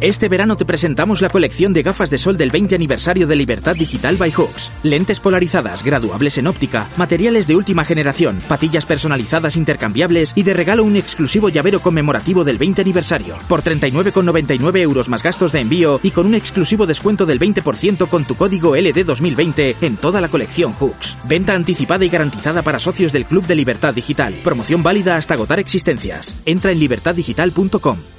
Este verano te presentamos la colección de gafas de sol del 20 aniversario de Libertad Digital by Hooks. Lentes polarizadas, graduables en óptica, materiales de última generación, patillas personalizadas intercambiables y de regalo un exclusivo llavero conmemorativo del 20 aniversario. Por 39,99 euros más gastos de envío y con un exclusivo descuento del 20% con tu código LD2020 en toda la colección Hooks. Venta anticipada y garantizada para socios del Club de Libertad Digital. Promoción válida hasta agotar existencias. Entra en libertaddigital.com.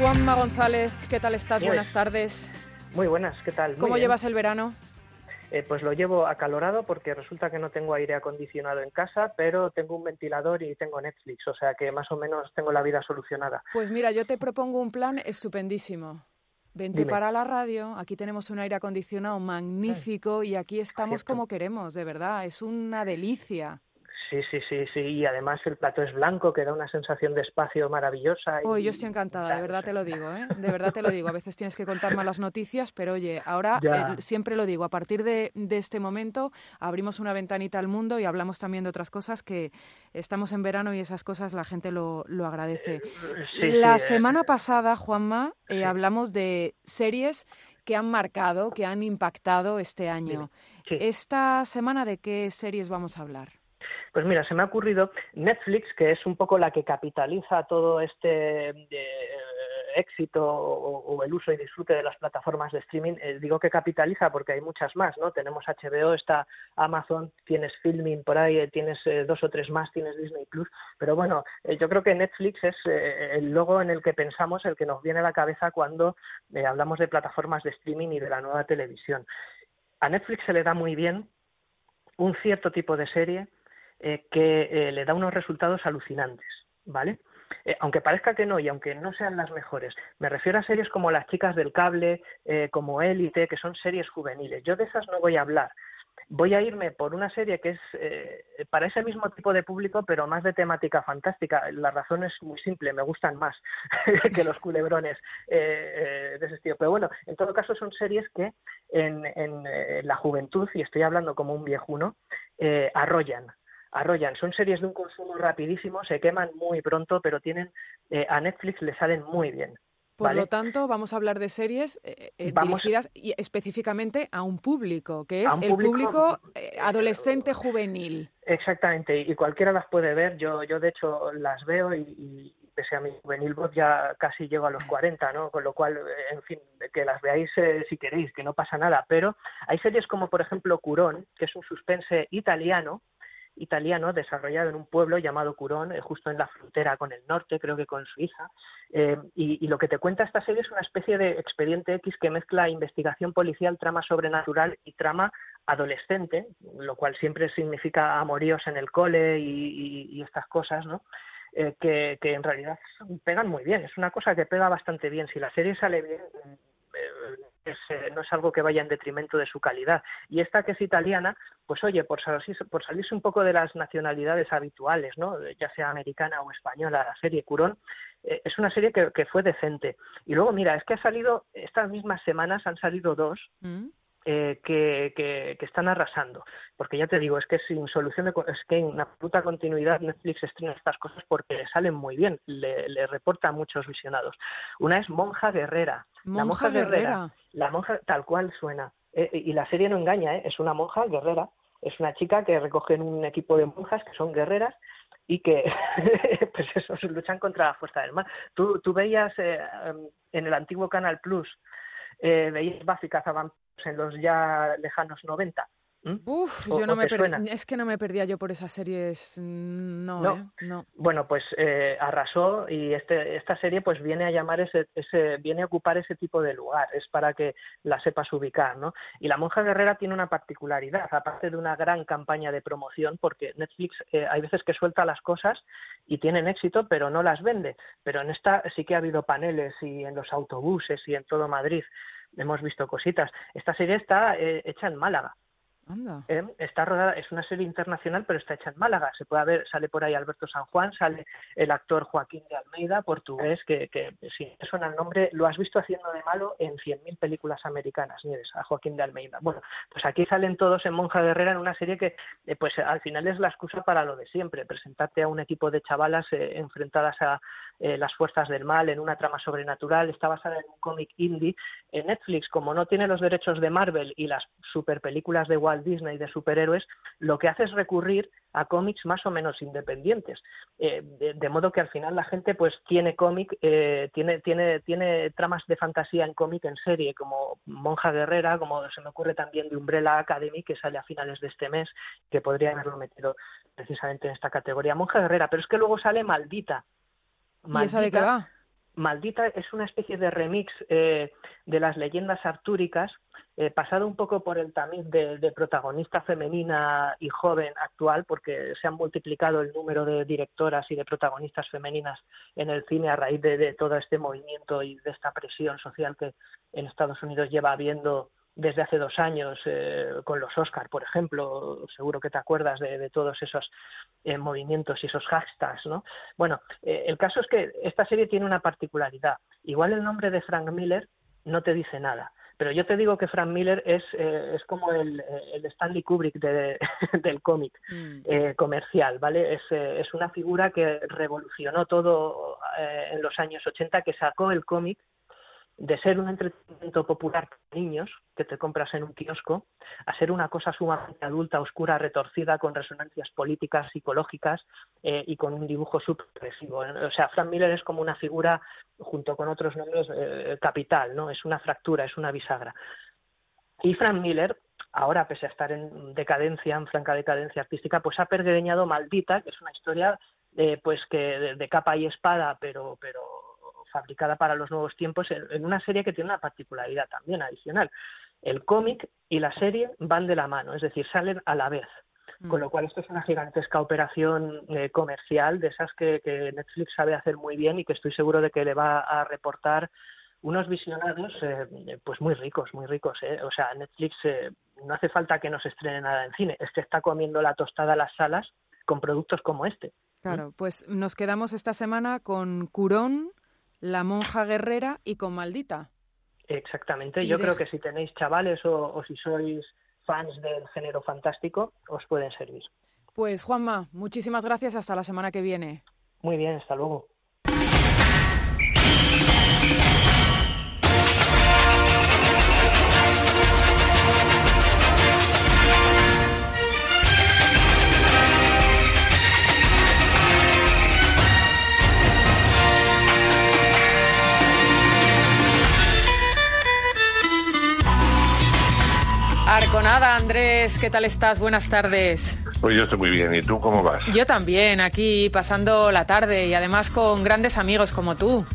Juanma González, ¿qué tal estás? Muy Buenas tardes. Muy buenas, ¿qué tal? Muy ¿Cómo bien. llevas el verano? Eh, pues lo llevo acalorado porque resulta que no tengo aire acondicionado en casa, pero tengo un ventilador y tengo Netflix, o sea que más o menos tengo la vida solucionada. Pues mira, yo te propongo un plan estupendísimo. Vente Dime. para la radio, aquí tenemos un aire acondicionado magnífico y aquí estamos Cierto. como queremos, de verdad, es una delicia. Sí, sí, sí, sí, y además el plato es blanco, que da una sensación de espacio maravillosa. y- Oh, yo estoy encantada, de verdad te lo digo, ¿eh? De verdad te lo digo. A veces tienes que contar malas noticias, pero oye, ahora eh, siempre lo digo, a partir de, de este momento abrimos una ventanita al mundo y hablamos también de otras cosas que estamos en verano y esas cosas la gente lo, lo agradece. Sí, la sí, eh, semana pasada, Juanma, eh, sí. hablamos de series que han marcado, que han impactado este año. Esta semana, ¿de qué series vamos a hablar? Pues mira, se me ha ocurrido Netflix, que es un poco la que capitaliza todo este eh, éxito o, el uso y disfrute de las plataformas de streaming. Eh, digo que capitaliza porque hay muchas más, ¿no? Tenemos HBO, está Amazon, tienes Filming por ahí, eh, tienes dos o tres más, tienes Disney Plus. Pero bueno, yo creo que Netflix es el logo en el que pensamos, el que nos viene a la cabeza cuando hablamos de plataformas de streaming y de la nueva televisión. A Netflix se le da muy bien un cierto tipo de serie eh, que eh, le da unos resultados alucinantes, ¿vale? Eh, aunque parezca que no y aunque no sean las mejores, me refiero a series como Las chicas del cable, como Élite, que son series juveniles. Yo de esas no voy a hablar. Voy a irme por una serie que es para ese mismo tipo de público, pero más de temática fantástica. La razón es muy simple, me gustan más que los culebrones de ese estilo. Pero bueno, en todo caso son series que en, en, la juventud, y estoy hablando como un viejuno, arrollan arrollan. Son series de un consumo rapidísimo, se queman muy pronto, pero tienen eh, a Netflix le salen muy bien. Por ¿vale? lo tanto, vamos a hablar de series eh, eh, Vamos- dirigidas y específicamente a un público, que es el público, público eh, adolescente juvenil. Exactamente, y cualquiera las puede ver. Yo, yo de hecho las veo y, y pese a mi juvenil voz ya casi llego a los 40, ¿no? Con lo cual, eh, en fin, que las veáis eh, si queréis, que no pasa nada. Pero hay series como, por ejemplo, Curón, que es un suspense italiano, italiano desarrollado en un pueblo llamado Curón, eh, justo en la frontera con el norte, creo que con Suiza. Eh, y, lo que te cuenta esta serie es una especie de expediente X que mezcla investigación policial, trama sobrenatural y trama adolescente, lo cual siempre significa amoríos en el cole y estas cosas, ¿no? Eh, que, que en realidad pegan muy bien. Es una cosa que pega bastante bien. Si la serie sale bien, eh, es, eh, no es algo que vaya en detrimento de su calidad. Y esta que es italiana, pues oye, por salirse, por salirse un poco de las nacionalidades habituales, ¿no? ya sea americana o española, la serie Curón, eh, es una serie que, que fue decente. Y luego, mira, es que ha salido, estas mismas semanas han salido dos ¿Mm? Eh, que, que, que están arrasando. Porque ya te digo, es que sin solución de, es que en absoluta continuidad Netflix estrena estas cosas porque le salen muy bien, le, le reporta a muchos visionados. Una es Monja Guerrera. la Monja Guerrera. La monja tal cual suena. Eh, y la serie no engaña, ¿eh? es una monja guerrera. Es una chica que recoge en un equipo de monjas que son guerreras y que pues eso, luchan contra la fuerza del mal. Tú, tú veías eh, en el antiguo Canal Plus, eh, veías Buffy en los ya lejanos 90. ¿m? Uf, ¿O- yo no me perdí, es que no me perdía yo por esas series, mm, no, No. ¿eh? No. Bueno, pues eh, arrasó y este, esta serie pues viene a llamar ese, ese, viene a ocupar ese tipo de lugar, es para que la sepas ubicar, ¿no? Y la monja guerrera tiene una particularidad, aparte de una gran campaña de promoción, porque Netflix eh, hay veces que suelta las cosas y tienen éxito, pero no las vende. Pero en esta sí que ha habido paneles y en los autobuses y en todo Madrid hemos visto cositas. Esta serie está eh, hecha en Málaga. Eh, está rodada, es una serie internacional, pero está hecha en Málaga. Se puede ver, sale por ahí Alberto San Juan, sale el actor Joaquín de Almeida, portugués, que, que si te suena el nombre, lo has visto haciendo de malo en 100.000 películas americanas, Nieves, a Joaquín de Almeida. Bueno, pues aquí salen todos en Monja Guerrera en una serie que, eh, pues al final es la excusa para lo de siempre, presentarte a un equipo de chavalas eh, enfrentadas a las fuerzas del mal en una trama sobrenatural. Está basada en un cómic indie. En Netflix, como no tiene los derechos de Marvel y las super películas de Disney de superhéroes, lo que hace es recurrir a cómics más o menos independientes. Eh, de, modo que al final la gente pues tiene cómic, eh, tiene, tiene, tiene tramas de fantasía en cómic en serie, como Monja Guerrera, como se me ocurre también de Umbrella Academy, que sale a finales de este mes, que podría haberlo metido precisamente en esta categoría. Monja Guerrera, pero es que luego sale Maldita. Maldita de qué va? Maldita es una especie de remix eh, de las leyendas artúricas eh, pasado un poco por el tamiz de, protagonista femenina y joven actual, porque se han multiplicado el número de directoras y de protagonistas femeninas en el cine a raíz de, todo este movimiento y de esta presión social que en Estados Unidos lleva habiendo desde hace dos años eh, con los Oscar, por ejemplo, seguro que te acuerdas de, todos esos eh, movimientos y esos hashtags, ¿no? Bueno, el caso es que esta serie tiene una particularidad. Igual el nombre de Frank Miller no te dice nada, pero yo te digo que Frank Miller es, eh, es como el, el, Stanley Kubrick de, del cómic mm. eh, comercial, ¿vale? Es, eh, es, una figura que revolucionó todo en los años 80, que sacó el cómic de ser un entretenimiento popular para niños que te compras en un kiosco a ser una cosa sumamente adulta, oscura, retorcida, con resonancias políticas, psicológicas eh, y con un dibujo subversivo. O sea, Frank Miller es como una figura, junto con otros nombres, eh, capital, ¿no? Es una fractura, es una bisagra. Y Frank Miller, ahora pese a estar en decadencia, en franca decadencia artística, pues ha pergeñado Maldita, que es una historia eh, pues que de, de, capa y espada, pero, pero fabricada para los nuevos tiempos en una serie que tiene una particularidad también adicional. El cómic y la serie van de la mano, es decir, salen a la vez. Mm. Con lo cual, esto es una gigantesca operación eh, comercial de esas que, Netflix sabe hacer muy bien y que estoy seguro de que le va a reportar unos visionados eh, pues muy ricos, muy ricos. Eh. O sea, Netflix no hace falta que nos estrene nada en cine, es que está comiendo la tostada a las salas con productos como este. Claro, pues nos quedamos esta semana con Curón, la monja guerrera y con maldita. Exactamente, yo creo que si tenéis chavales o, si sois fans del género fantástico, os pueden servir. Pues Juanma, muchísimas gracias, hasta la semana que viene. Muy bien, hasta luego. Arconada, Andrés, ¿qué tal estás? Buenas tardes. Pues yo estoy muy bien, ¿y tú cómo vas? Yo también, aquí pasando la tarde y además con grandes amigos como tú.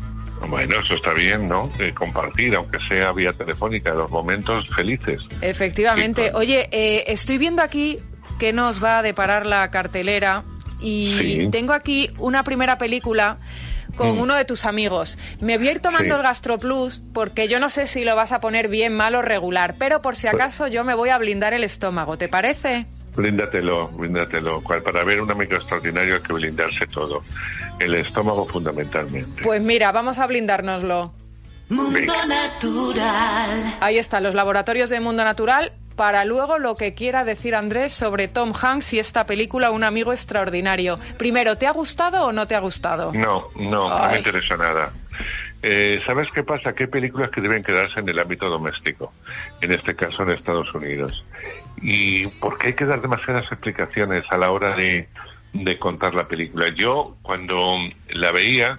Bueno, eso está bien, ¿no? compartir, aunque sea vía telefónica, los momentos felices. Efectivamente. Oye, eh, estoy viendo aquí qué nos va a deparar la cartelera y tengo aquí una primera película con mm. uno de tus amigos. Me voy a ir tomando el GastroPlus porque yo no sé si lo vas a poner bien, mal o regular, pero por si pues acaso yo me voy a blindar el estómago, ¿te parece? Blíndatelo, blíndatelo. Para ver una micro extraordinario hay que blindarse todo. El estómago fundamentalmente. Pues mira, vamos a blindárnoslo. Mundo Natural. Ahí están los laboratorios de Mundo Natural para luego lo que quiera decir Andrés sobre Tom Hanks y esta película Un amigo extraordinario. Primero, ¿te ha gustado o no te ha gustado? No, no, no me interesa nada. Eh, ¿Sabes qué pasa? Que hay películas que deben quedarse en el ámbito doméstico, en este caso en Estados Unidos. ¿Y por qué hay que dar demasiadas explicaciones a la hora de, de contar la película? Yo, cuando la veía,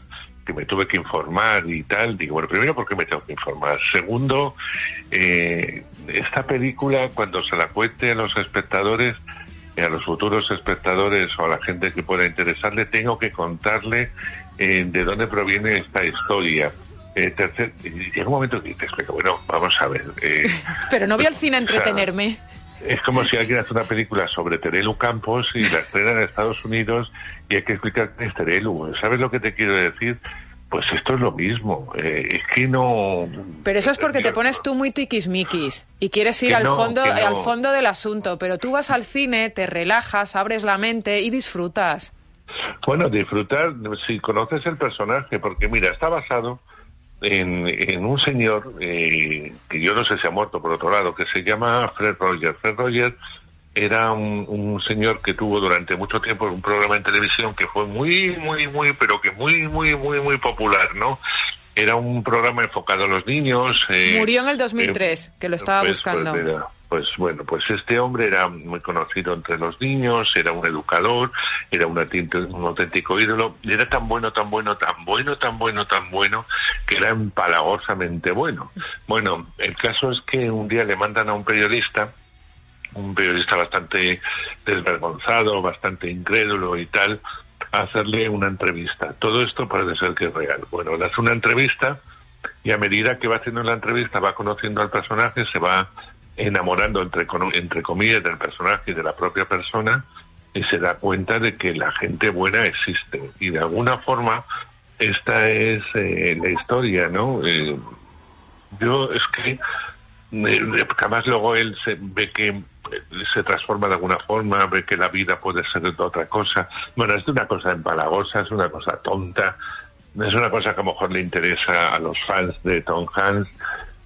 que me tuve que informar y tal, digo, bueno, primero, ¿por qué me tengo que informar? Segundo, eh, esta película, cuando se la cuente a los espectadores, a los futuros espectadores o a la gente que pueda interesarle, tengo que contarle eh, de dónde proviene esta historia. Eh, tercer, llega un momento que dices, pero bueno, vamos a ver. Eh, pero no voy al cine a entretenerme. Es como si alguien hace una película sobre Terelu Campos y la estrena en Estados Unidos y hay que explicar quién es Terelu. ¿Sabes lo que te quiero decir? pues esto es lo mismo. Eh, es que no. Pero eso es porque te pones tú muy tiquismiquis y quieres ir al fondo, al fondo del asunto. Pero tú vas al cine, te relajas, abres la mente y disfrutas. Bueno, disfrutar si conoces el personaje, porque mira, está basado en, en un señor eh, que yo no sé si ha muerto por otro lado, que se llama Fred Rogers. Fred Rogers era un, señor que tuvo durante mucho tiempo un programa en televisión que fue muy, muy, muy, pero que muy, muy, muy, muy popular, ¿no? Era un programa enfocado a los niños. Eh, Murió en el 2003, eh, que lo estaba pues, buscando. Pues, pues, bueno, pues este hombre era muy conocido entre los niños, era un educador, era un, un auténtico ídolo, y era tan bueno, tan bueno, tan bueno, tan bueno, tan bueno, que era empalagosamente bueno. Bueno, el caso es que un día le mandan a un periodista un periodista bastante desvergonzado, bastante incrédulo y tal, a hacerle una entrevista. Todo esto parece ser que es real. Bueno, le hace una entrevista y a medida que va haciendo la entrevista va conociendo al personaje, se va enamorando entre, entre comillas del personaje y de la propia persona y se da cuenta de que la gente buena existe y de alguna forma esta es eh, la historia, ¿no? Eh, yo es que además luego él se ve que eh, se transforma de alguna forma, ve que la vida puede ser otra cosa. Bueno, es una cosa empalagosa, es una cosa tonta, es una cosa que a lo mejor le interesa a los fans de Tom Hanks.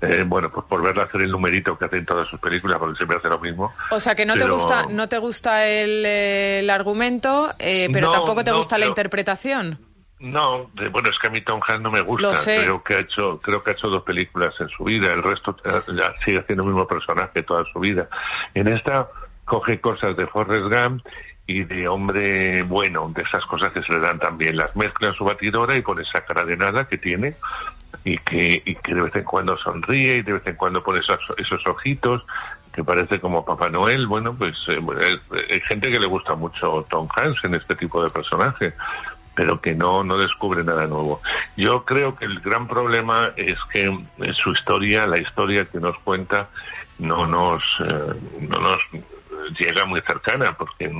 Eh, bueno, pues por verla hacer el numerito que hace en todas sus películas, porque siempre hace lo mismo. O sea, que no te gusta, no te gusta el, argumento, eh, pero tampoco te gusta la interpretación. No, bueno, es que a mí Tom Hanks no me gusta. Creo que ha hecho, creo que ha hecho dos películas en su vida. El resto ya sigue siendo el mismo personaje toda su vida. En esta coge cosas de Forrest Gump y de hombre bueno, de esas cosas que se le dan también. Las mezcla en su batidora y pone esa cara de nada que tiene y que, y que de vez en cuando sonríe y de vez en cuando pone esos, esos ojitos que parece como Papá Noel. Bueno, pues eh, hay gente que le gusta mucho Tom Hanks en este tipo de personaje pero que no, no descubre nada nuevo. Yo creo que el gran problema es que su historia, la historia que nos cuenta, no nos, eh, no nos llega muy cercana, porque,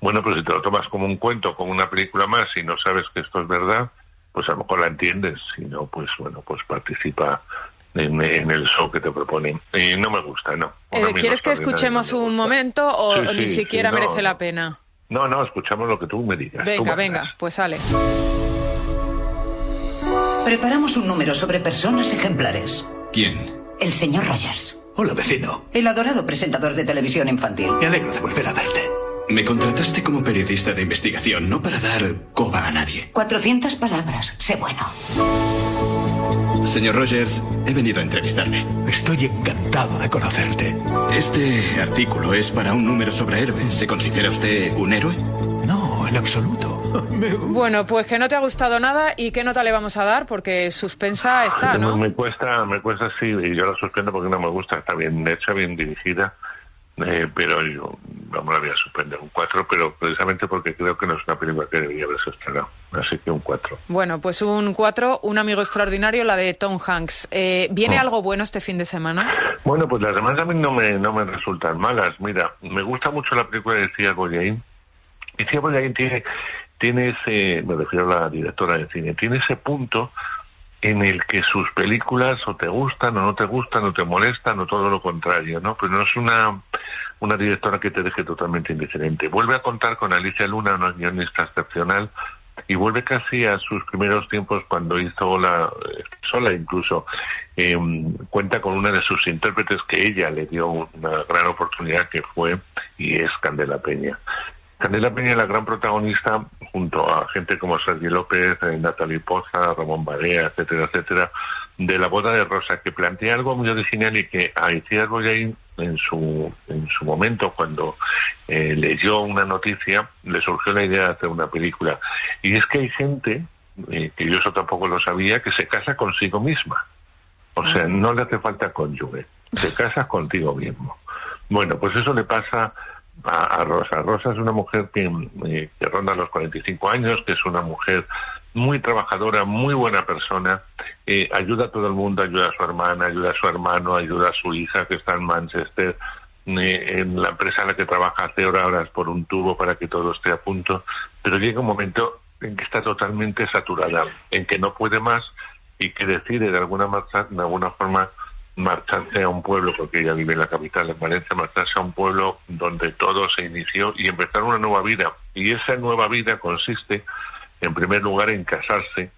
bueno, pues si te lo tomas como un cuento, como una película más y no sabes que esto es verdad, pues a lo mejor la entiendes, si no, pues bueno, pues participa en, el show que te proponen. Y no me gusta, no. Eh, ¿Quieres que escuchemos un momento o ni siquiera merece la pena? No, no, escuchamos lo que tú me digas. Venga, venga, pues sale. Preparamos un número sobre personas ejemplares. ¿Quién? El señor Rogers. Hola, vecino. El adorado presentador de televisión infantil. Me alegro de volver a verte. Me contrataste como periodista de investigación, no para dar coba a nadie. 400 palabras. Sé bueno. Señor Rogers, he venido a entrevistarle. Estoy encantado de conocerte. Este artículo es para un número sobre héroes. ¿Se considera usted un héroe? No, en absoluto. Bueno, pues que no te ha gustado nada y qué nota le vamos a dar porque suspensa está, ¿no? Me, cuesta, me cuesta sí, y yo la suspendo porque no me gusta. Está bien hecha, bien dirigida eh, pero yo vamos, la voy a suspender un 4, pero precisamente porque creo que no es una película que debería haberse estrenado. Así que un 4. Bueno, pues un 4, un amigo extraordinario, la de Tom Hanks. Eh, ¿Viene oh. algo bueno este fin de semana? Bueno, pues las demás a mí no me, no me resultan malas. Mira, me gusta mucho la película de Cia Goyain. Y Cia Goyain tiene, tiene ese, me refiero a la directora de cine, tiene ese punto en el que sus películas o te gustan o no te gustan o te molestan o todo lo contrario, ¿no? Pero no es una, una directora que te deje totalmente indiferente. Vuelve a contar con Alicia Luna, una guionista excepcional, y vuelve casi a sus primeros tiempos cuando hizo la sola incluso eh, cuenta con una de sus intérpretes que ella le dio una gran oportunidad que fue y es Candela Peña Candela Peña es la gran protagonista junto a gente como Sergio López, eh, Natalie Poza, Ramón Barea, etcétera, etcétera, de la boda de Rosa, que plantea algo muy original y que a Iciar Boyain en su, en su momento, cuando eh, leyó una noticia, le surgió la idea de hacer una película. Y es que hay gente, eh, que yo eso tampoco lo sabía, que se casa consigo misma. O sea, no le hace falta cónyuge, te casas contigo mismo. Bueno, pues eso le pasa a, Rosa. Rosa es una mujer que, eh, que, ronda los 45 años, que es una mujer muy trabajadora, muy buena persona, eh, ayuda a todo el mundo, ayuda a su hermana, ayuda a su hermano, ayuda a su hija que está en Manchester, eh, en la empresa en la que trabaja hace horas por un tubo para que todo esté a punto, pero llega un momento en que está totalmente saturada, en que no puede más y que decide de alguna, de alguna forma marcharse a un pueblo, porque ella vive en la capital, en Valencia, marcharse a un pueblo donde todo se inició y empezar una nueva vida. Y esa nueva vida consiste, en primer lugar, en casarse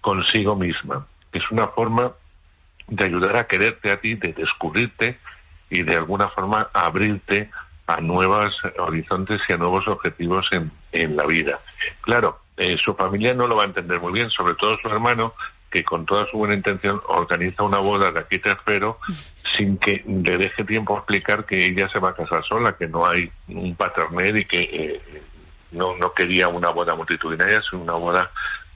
consigo misma. Es una forma de ayudar a quererte a ti, de descubrirte y de alguna forma abrirte a nuevos horizontes y a nuevos objetivos en, en la vida. Claro, eh, su familia no lo va a entender muy bien, sobre todo su hermano, que con toda su buena intención organiza una boda de aquí te espero sin que le deje tiempo a explicar que ella se va a casar sola, que no hay un paterner y que eh, no, no quería una boda multitudinaria, sino una boda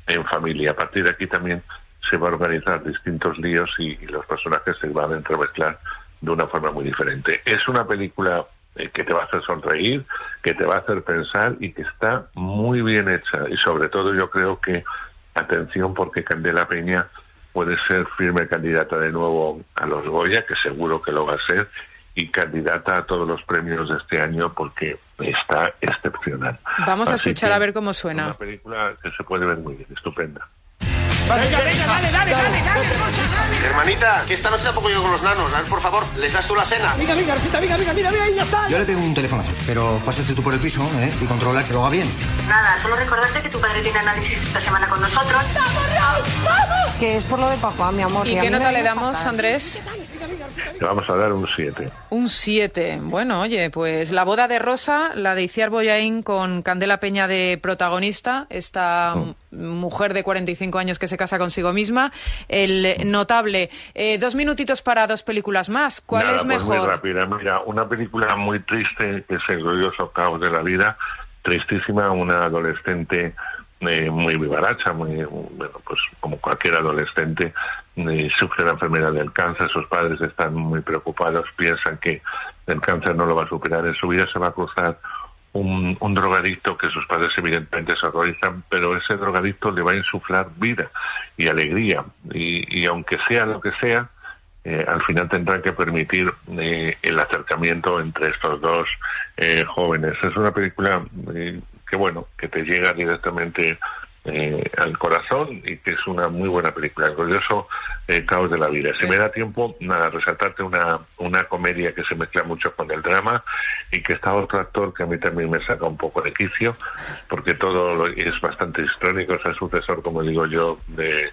en familia. A partir de aquí también se va a organizar distintos líos y, los personajes se van a entremezclar de una forma muy diferente. Es una película eh, que te va a hacer sonreír, que te va a hacer pensar y que está muy bien hecha. Y sobre todo yo creo que atención porque Candela Peña puede ser firme candidata de nuevo a los Goya, que seguro que lo va a ser, y candidata a todos los premios de este año porque está excepcional. Vamos a escuchar a ver cómo suena. Una película que se puede ver muy bien, estupenda. Venga, venga, dale, dale, dale, dale, Hermanita, que esta noche tampoco yo con los nanos. A ver, por favor, ¿les das tú la cena? Venga, venga, recita, venga, venga, mira, mira, ya está. Yo le pego un teléfono, pero pásate tú por el piso ¿eh? y controla que lo haga bien. Nada, solo recordarte que tu padre tiene análisis esta semana con nosotros. ¡Vamos, vamos! Que es por lo de papá, mi amor. ¿Y qué nota le damos, Andrés? Le vamos a dar un 7. Un 7. Bueno, oye, pues la boda de Rosa, la de Iciar Boyain con Candela Peña de protagonista, esta mm. Mujer de 45 años que se casa consigo misma, el notable. Eh, dos minutitos para dos películas más. ¿Cuál es pues mejor? muy rápida. Mira, una película muy triste que es El glorioso caos de la vida, tristísima, una adolescente eh, muy vivaracha, muy, bueno, pues como cualquier adolescente, eh, sufre la enfermedad del cáncer, sus padres están muy preocupados, piensan que el cáncer no lo va a superar, en su vida se va a cruzar un, un drogadicto que sus padres evidentemente se horrorizan, pero ese drogadicto le va a insuflar vida y alegría, y, aunque sea lo que sea, eh, al final tendrán que permitir eh, el acercamiento entre estos dos eh, jóvenes. Es una película que, bueno, que te llega directamente al corazón y que es una muy buena película, el glorioso caos de la vida. Si me da tiempo, nada, resaltarte una, una comedia que se mezcla mucho con el drama y que está otro actor que a mí también me saca un poco de quicio, porque todo es bastante histórico, es el sucesor, como digo yo, de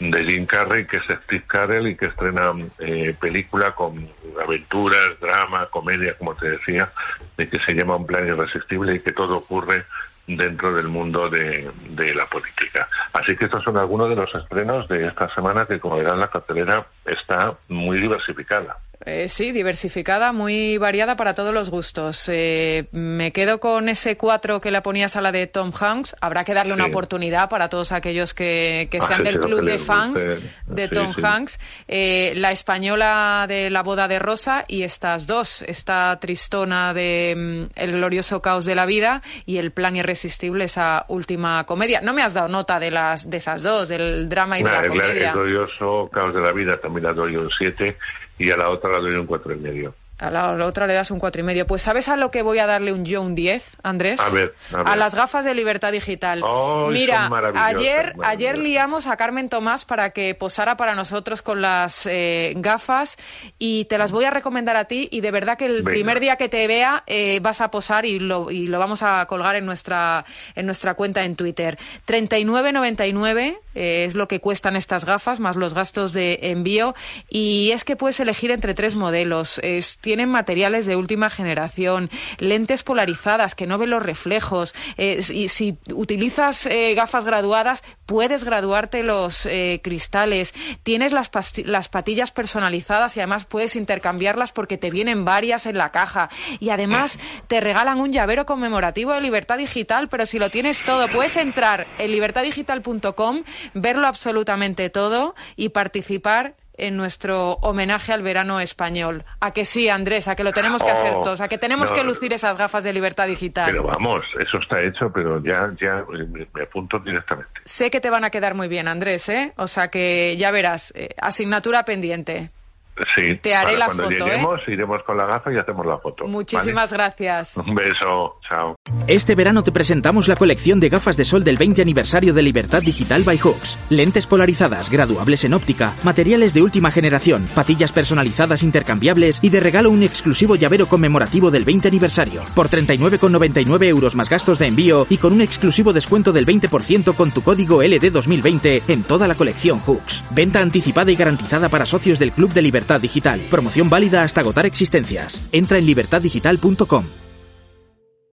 de Jim Carrey, que es Steve Carell y que estrena eh, película con aventuras, drama, comedia, como te decía, de que se llama Un plan irresistible y que todo ocurre dentro del mundo de, de la política. Así que estos son algunos de los estrenos de esta semana que, como verán, la cartelera está muy diversificada. Eh, sí, diversificada, muy variada para todos los gustos. Eh, me quedo con ese cuatro que la ponías a la de Tom Hanks. Habrá que darle una oportunidad para todos aquellos que, ah, sean del club de fans de Tom Hanks. Eh, la española de La boda de Rosa y estas dos, esta tristona de mm, El glorioso caos de la vida y El plan irresistible, esa última comedia. No me has dado nota de las de esas dos, del drama y de la comedia. El glorioso caos de la vida también la doy un siete y a la otra le doy un cuatro y medio. A la, otra le das un cuatro y medio. Pues ¿sabes a lo que voy a darle un yo un 10, Andrés? A ver, a, las gafas de libertad digital. Mira, ayer, ayer liamos a Carmen Tomás para que posara para nosotros con las eh, gafas y te las voy a recomendar a ti y de verdad que el primer día que te vea eh, vas a posar y lo, y lo vamos a colgar en nuestra, en nuestra cuenta en Twitter. 39.99 eh, es lo que cuestan estas gafas más los gastos de envío y es que puedes elegir entre tres modelos tienen materiales de última generación, lentes polarizadas que no ven los reflejos. Eh, y si utilizas eh, gafas graduadas, puedes graduarte los eh, cristales. Tienes las, las patillas personalizadas y además puedes intercambiarlas porque te vienen varias en la caja. Y además te regalan un llavero conmemorativo de Libertad Digital, pero si lo tienes todo, puedes entrar en libertaddigital.com, verlo absolutamente todo y participar en nuestro homenaje al verano español. A que sí, Andrés, a que lo tenemos que hacer oh, todos, a que tenemos que lucir esas gafas de libertad digital. Pero vamos, eso está hecho, pero ya, ya me, apunto directamente. Sé que te van a quedar muy bien, Andrés, ¿eh? O sea que ya verás, eh, asignatura pendiente. Sí, Te haré la cuando foto, ¿eh? lleguemos, iremos con la gafa y hacemos la foto. Muchísimas gracias. Un beso, chao. Este verano te presentamos la colección de gafas de sol del 20 aniversario de Libertad Digital by Hooks. Lentes polarizadas, graduables en óptica, materiales de última generación, patillas personalizadas intercambiables y de regalo un exclusivo llavero conmemorativo del 20 aniversario. Por 39,99 euros más gastos de envío y con un exclusivo descuento del 20% con tu código LD2020 en toda la colección Hooks. Venta anticipada y garantizada para socios del Club de Libertad Digital. Promoción válida hasta agotar existencias. Entra en libertaddigital.com.